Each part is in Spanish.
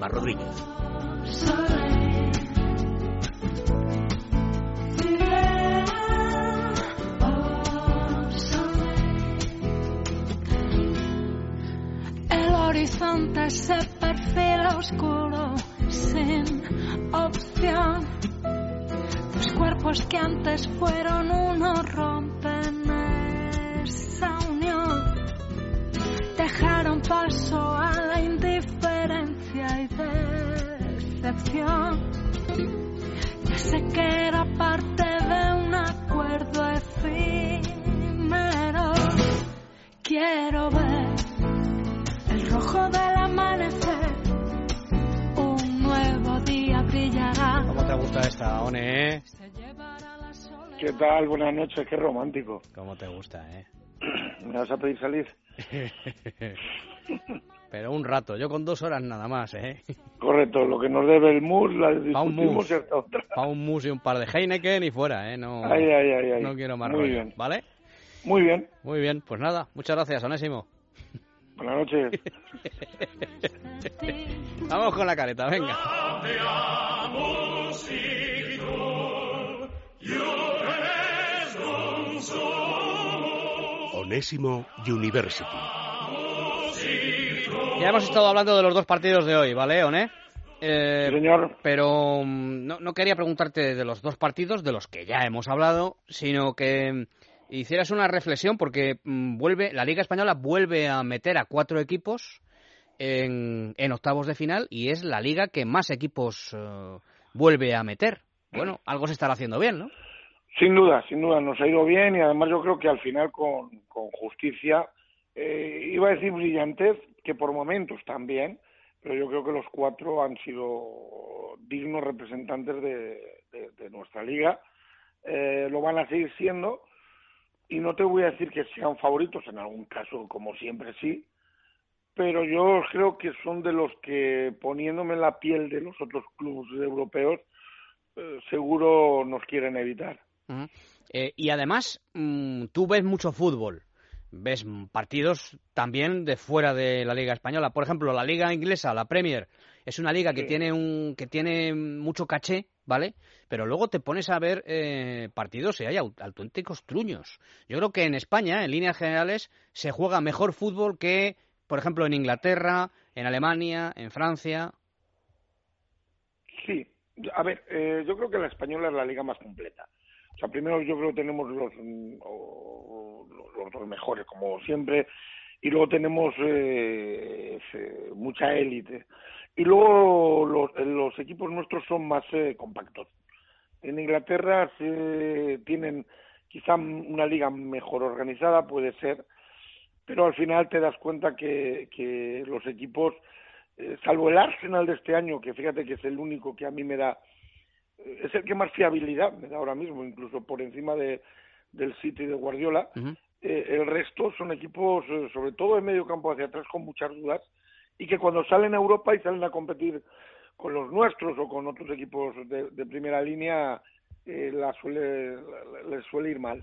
Rodríguez. El horizonte se perfila oscuro sin opción. Los cuerpos que antes fueron uno rompen esa unión. Dejaron paso Ya sé que era parte de un acuerdo efímero. Quiero ver el rojo del amanecer. Un nuevo día brillará. ¿Cómo te gusta esta, One, eh? ¿Qué tal? Buenas noches, qué romántico. ¿Cómo te gusta, eh? ¿Me vas a pedir salir? Pero un rato, yo con dos horas nada más, ¿eh? Correcto, lo que nos debe el MUS, la discutimos mus. y hasta otra. Pa' un mus y un par de Heineken y fuera, ¿eh? No, Ay, ay, ay, ay. no quiero más Muy rollo, bien. ¿vale? Muy bien, Muy bien, pues nada, muchas gracias, Onésimo. buenas noches. Vamos con la careta, venga. Onésimo University. Ya hemos estado hablando de los dos partidos de hoy, ¿vale, One? Eh, Sí, señor. pero mm, no, no quería preguntarte de los dos partidos, de los que ya hemos hablado, sino que mm, hicieras una reflexión porque mm, vuelve la Liga Española vuelve a meter a cuatro equipos en, en octavos de final y es la liga que más equipos eh, vuelve a meter. Bueno, algo se estará haciendo bien, ¿no? Sin duda, sin duda, nos ha ido bien y además yo creo que al final con, justicia, eh, iba a decir brillantez, que por momentos también, pero yo creo que los cuatro han sido dignos representantes de nuestra liga, Eh, lo van a seguir siendo y no te voy a decir que sean favoritos, en algún caso como siempre sí, pero yo creo que son de los que poniéndome en la piel de los otros clubes europeos, eh, seguro nos quieren evitar. Ujú. Eh, y además, mm, tú ves mucho fútbol. Ves partidos también de fuera de la Liga Española. Por ejemplo, la Liga Inglesa, la Premier, es una liga que Sí. tiene un que tiene mucho caché, ¿vale? Pero luego te pones a ver eh, partidos y hay au- auténticos truños. Yo creo que en España, en líneas generales, se juega mejor fútbol que, por ejemplo, en Inglaterra, en Alemania, en Francia. Sí, a ver, eh, yo creo que la española es la liga más completa. O sea, primero yo creo que tenemos los, mm, los, dos mejores, como siempre, y luego tenemos eh, mucha élite. Y luego los, eh, los equipos nuestros son más eh, compactos. En Inglaterra se tienen quizá una liga mejor organizada, puede ser, pero al final te das cuenta que, que los equipos, eh, salvo el Arsenal de este año, que fíjate que es el único que a mí me da, es el que más fiabilidad me da ahora mismo, incluso por encima de, del City de Guardiola, eh, el resto son equipos, eh, sobre todo en medio campo hacia atrás, con muchas dudas, y que cuando salen a Europa y salen a competir con los nuestros o con otros equipos de, de primera línea, eh, la suele, les suele ir mal.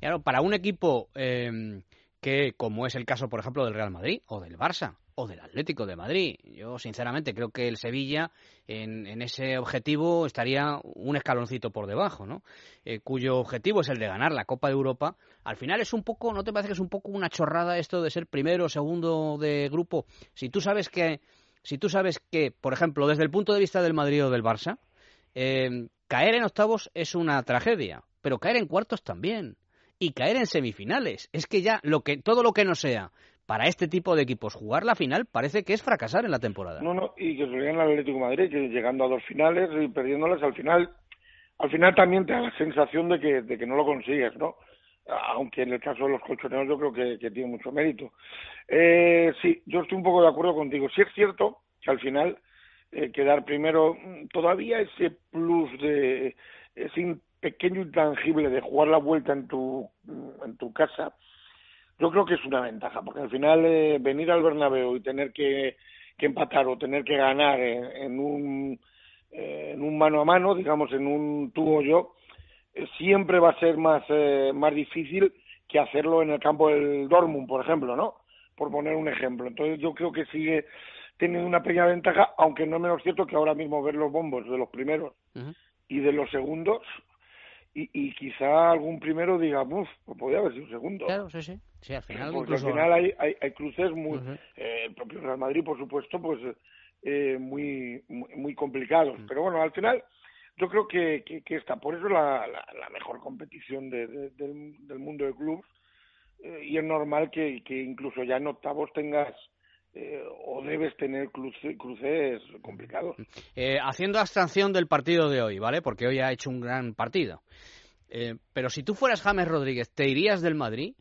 Claro, para un equipo eh, que, como es el caso, por ejemplo, del Real Madrid o del Barça o del Atlético de Madrid, yo sinceramente creo que el Sevilla en, en ese objetivo estaría un escaloncito por debajo, ¿no? Eh, cuyo objetivo es el de ganar la Copa de Europa. Al final es un poco, ¿no te parece que es un poco una chorrada esto de ser primero o segundo de grupo? Si tú sabes que, si tú sabes que, por ejemplo, desde el punto de vista del Madrid o del Barça, eh, caer en octavos es una tragedia, pero caer en cuartos también. Y caer en semifinales. Es que ya lo que, todo lo que no sea para este tipo de equipos jugar la final parece que es fracasar en la temporada. No, no, y que se lo al Atlético Madrid, que llegando a dos finales y perdiéndolas al final, al final también te da la sensación de que, de que no lo consigues, ¿no? Aunque en el caso de los colchoneros yo creo que, tiene mucho mérito. Eh, sí, yo estoy un poco de acuerdo contigo. Sí es cierto que al final eh, quedar primero, todavía ese plus de ese pequeño intangible de jugar la vuelta en tu, en tu casa, yo creo que es una ventaja, porque al final eh, venir al Bernabéu y tener que, que empatar o tener que ganar en, en un eh, en un mano a mano, digamos en un tú o yo, eh, siempre va a ser más eh, más difícil que hacerlo en el campo del Dortmund, por ejemplo, ¿no? Por poner un ejemplo. Entonces yo creo que sigue teniendo una pequeña ventaja, aunque no es menos cierto que ahora mismo ver los bombos de los primeros y de los segundos, y, y quizá algún primero diga, uff, pues podría haber sido un segundo. Claro, sí, sí. Sí al final, Porque al final hay, hay, hay cruces muy... eh, el propio Real Madrid, por supuesto, pues eh, muy, muy, muy complicados. Pero bueno, al final yo creo que, que, que está, por eso la, la, la mejor competición de, de, del, del mundo de clubes eh, y es normal que, que incluso ya en octavos tengas eh, o debes tener cruce, cruces complicados. Eh, haciendo abstracción del partido de hoy, ¿vale? Porque hoy ha hecho un gran partido. Eh, pero si tú fueras James Rodríguez, ¿te irías del Madrid?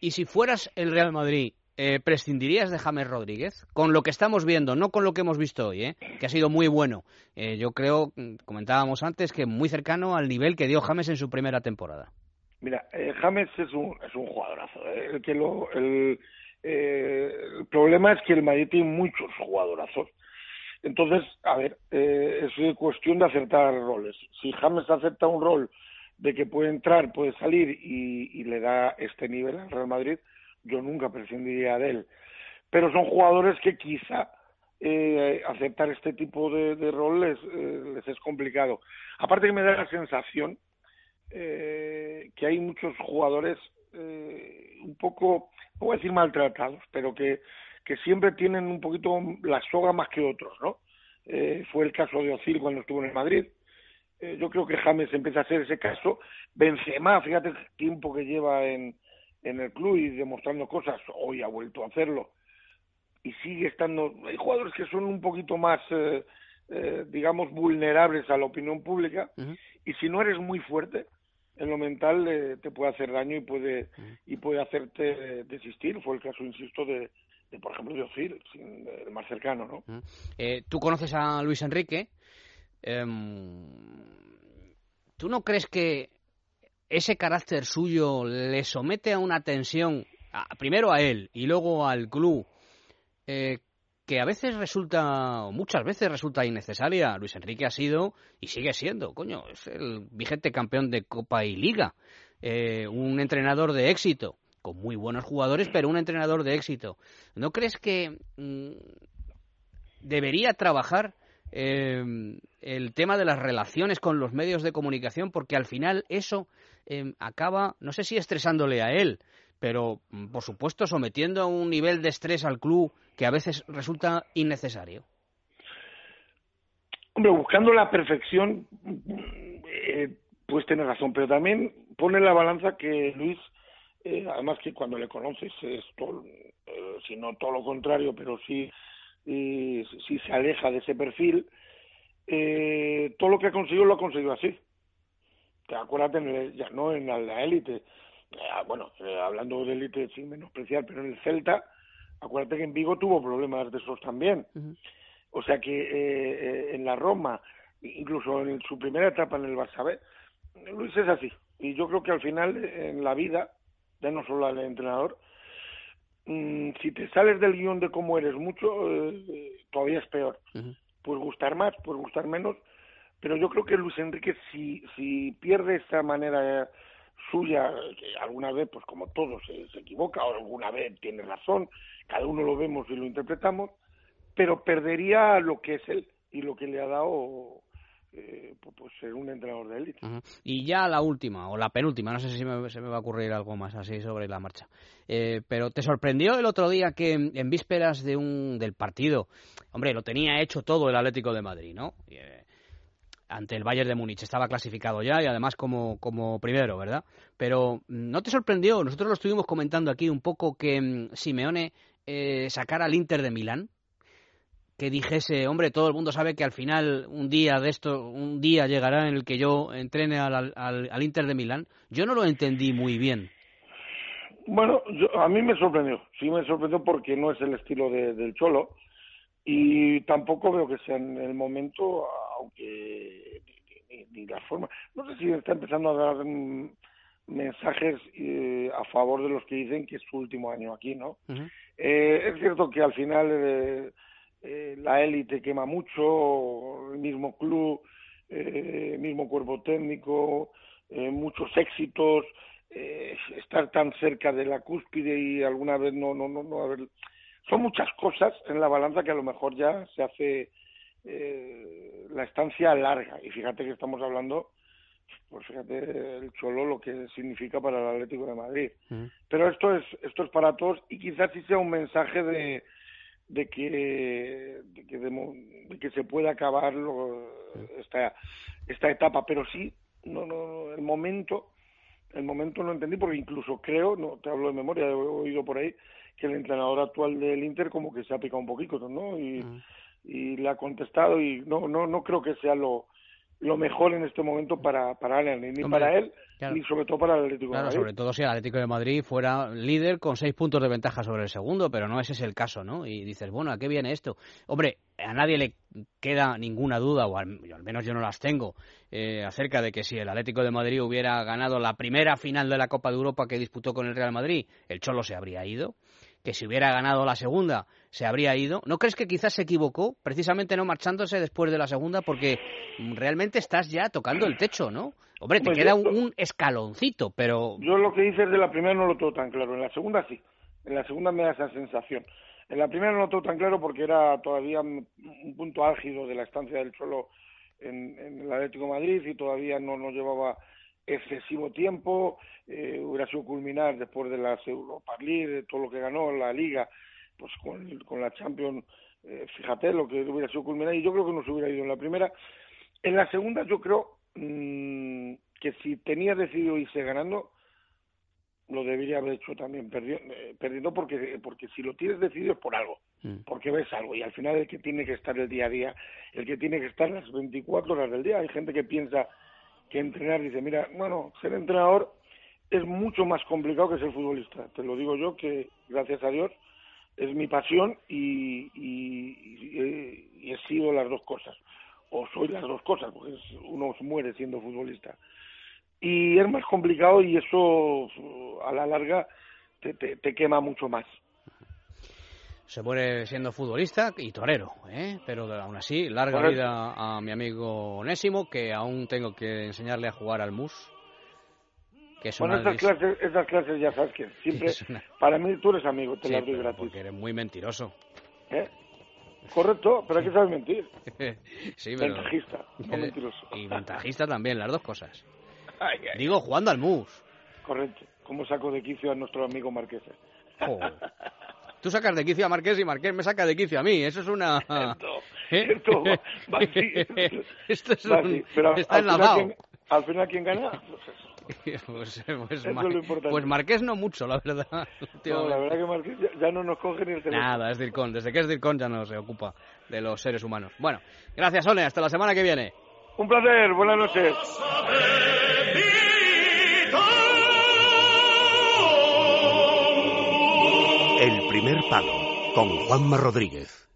Y si fueras el Real Madrid, eh, ¿prescindirías de James Rodríguez? Con lo que estamos viendo, no con lo que hemos visto hoy, ¿eh? que ha sido muy bueno. Eh, yo creo, mm, comentábamos antes, que muy cercano al nivel que dio James en su primera temporada. Mira, eh, James es un, es un jugadorazo. ¿eh? El, que lo, el, el problema es que el Madrid tiene muchos jugadorazos. Entonces, a ver, eh, es cuestión de acertar roles. Si James acepta un rol de que puede entrar, puede salir y, y le da este nivel al Real Madrid, yo nunca prescindiría de él. Pero son jugadores que quizá eh, aceptar este tipo de, roles eh, les es complicado. Aparte que me da la sensación eh, que hay muchos jugadores eh, un poco, no voy a decir maltratados, pero que, que siempre tienen un poquito la soga más que otros, ¿no? Eh, fue el caso de Ozil cuando estuvo en el Madrid. Eh, yo creo que James empieza a ser ese caso. Benzema, fíjate el tiempo que lleva en, en el club y demostrando cosas, hoy ha vuelto a hacerlo. Y sigue estando. Hay jugadores que son un poquito más, eh, eh, digamos, vulnerables a la opinión pública. Y si no eres muy fuerte, en lo mental eh, te puede hacer daño y puede y puede hacerte eh, desistir. Fue el caso, insisto, de, de por ejemplo, de Ozil, el más cercano, ¿no? Ujú. Eh, Tú conoces a Luis Enrique. Em, ¿Tú no crees que ese carácter suyo le somete a una tensión, primero a él y luego al club, eh, que a veces resulta, muchas veces resulta innecesaria? Luis Enrique ha sido y sigue siendo, coño, es el vigente campeón de Copa y Liga, eh, un entrenador de éxito, con muy buenos jugadores, pero un entrenador de éxito. ¿No crees que mm, debería trabajar eh, el tema de las relaciones con los medios de comunicación porque al final eso eh, acaba, no sé si estresándole a él, pero mm, por supuesto sometiendo a un nivel de estrés al club que a veces resulta innecesario. Hombre, buscando la perfección, eh, pues tienes razón, pero también pone la balanza que Luis, eh, además que cuando le conoces es todo, eh, si no todo lo contrario, pero sí, eh, sí se aleja de ese perfil, eh, todo lo que ha conseguido lo ha conseguido así. Te acuérdate, en el- ya no en la, élite, eh, bueno, eh, hablando de élite sin menospreciar, pero en el Celta, acuérdate que en Vigo tuvo problemas de esos también. O sea que eh, eh, en la Roma, incluso en su primera etapa en el Barça B, Luis es así. Y yo creo que al final en la vida, ya no solo al entrenador, mm, si te sales del guion de cómo eres mucho, eh, eh, todavía es peor. Ujú. Puedes gustar más, puedes gustar menos, pero yo creo que Luis Enrique si, si pierde esa manera suya, que alguna vez, pues como todos, se, se equivoca, o alguna vez tiene razón, cada uno lo vemos y lo interpretamos, pero perdería lo que es él y lo que le ha dado eh, pues, ser un entrenador de élite. Y ya la última, o la penúltima, no sé si me- se me va a ocurrir algo más así sobre la marcha. Eh, pero ¿te sorprendió el otro día que en, en vísperas de un, del partido, hombre, lo tenía hecho todo el Atlético de Madrid, ¿no? Y, eh, ante el Bayern de Múnich, estaba clasificado ya y además como, como primero, ¿verdad? Pero mm, ¿no te sorprendió? Nosotros lo estuvimos comentando aquí un poco que mm, Simeone eh, sacara al Inter de Milán que dijese, hombre, todo el mundo sabe que al final un día de esto, un día llegará en el que yo entrene al, al, al Inter de Milán. Yo no lo entendí muy bien. Bueno, yo, a mí me sorprendió, sí me sorprendió porque no es el estilo de, del Cholo y tampoco veo que sea en el momento, aunque ni, ni, ni la forma. No sé si está empezando a dar mm, mensajes eh, a favor de los que dicen que es su último año aquí, ¿no? Eh, es cierto que al final eh, eh, la élite quema mucho, el mismo club, eh, mismo cuerpo técnico, eh, muchos éxitos, eh, estar tan cerca de la cúspide y alguna vez no no no, no haber son muchas cosas en la balanza que a lo mejor ya se hace eh, la estancia larga. Y fíjate que estamos hablando, pues fíjate el Cholo lo que significa para el Atlético de Madrid. Mm. Pero esto es, esto es para todos y quizás sí sea un mensaje de, de que, de que, de, que se pueda acabar lo, esta, esta etapa. Pero sí, no, no, el momento, el momento no entendí porque incluso creo, no te hablo de memoria, he oído por ahí, que el entrenador actual del Inter como que se ha picado un poquito, ¿no? Y, Mm. y le ha contestado y no no no creo que sea lo lo mejor en este momento para para él, ni Hombre, para él claro. ni sobre todo para el Atlético Claro, de Madrid. sobre todo si el Atlético de Madrid fuera líder con seis puntos de ventaja sobre el segundo, pero no ese es el caso, ¿no? Y dices, bueno, ¿a qué viene esto? Hombre, a nadie le queda ninguna duda, o al, al menos yo no las tengo, eh, acerca de que si el Atlético de Madrid hubiera ganado la primera final de la Copa de Europa que disputó con el Real Madrid, el Cholo se habría ido. Que si hubiera ganado la segunda, se habría ido. ¿No crees que quizás se equivocó, precisamente no marchándose después de la segunda, porque realmente estás ya tocando el techo, ¿no? Hombre, te Pues queda yo- un, escaloncito, pero Yo lo que dices de la primera no lo tengo tan claro, en la segunda sí, en la segunda me da esa sensación. En la primera no lo tengo tan claro porque era todavía un un punto álgido de la estancia del Cholo en, en el Atlético de Madrid y todavía no nos llevaba excesivo tiempo, eh, hubiera sido culminar después de las Europa League, de todo lo que ganó la Liga, pues con, con la Champions, eh, fíjate lo que hubiera sido culminar y yo creo que no se hubiera ido en la primera. En la segunda yo creo mm, que si tenía decidido irse ganando, lo debería haber hecho también perdi- eh, perdiendo porque porque si lo tienes decidido es por algo Mm. porque ves algo y al final el que tiene que estar el día a día el que tiene que estar las 24 horas del día hay gente que piensa que entrenar. Dice mira bueno ser entrenador es mucho más complicado que ser futbolista. Te lo digo yo que gracias a Dios es mi pasión y, y, y- he sido las dos cosas. O soy las dos cosas porque uno muere siendo futbolista. Y es más complicado y eso a la larga te, te quema mucho más. Se muere siendo futbolista y torero, ¿eh? pero aún así, larga Correcto. vida a mi amigo Onésimo, que aún tengo que enseñarle a jugar al mus. Que es Bueno, estas clases, estas clases ya sabes que siempre, una- para mí tú eres amigo, te Sí, las doy gratis. porque eres muy mentiroso. ¿eh? Correcto, pero hay que saber mentir. sí, pero... Ventajista, no mentiroso. Y ventajista también, las dos cosas. Ay, ay, Digo, jugando al mus. Correcto. ¿Cómo saco de quicio a nuestro amigo Marqués? Joder. Tú sacas de quicio a Marqués y Marqués me saca de quicio a mí. Eso es una... ¿Eh? Cierto, va así. Esto es Va un- Está al enlazado. ¿quién, al final, ¿quién gana? Pues. Pues, pues, Eso es Mar- pues Marqués no mucho, la verdad. No, la verdad que Marqués ya, ya no nos coge ni el teléfono. Nada, es Dircon. Desde que es Dircon ya no se ocupa de los seres humanos. Bueno, gracias, Ole. Hasta la semana que viene. Un placer, buenas noches. Primer palo con Juanma Rodríguez.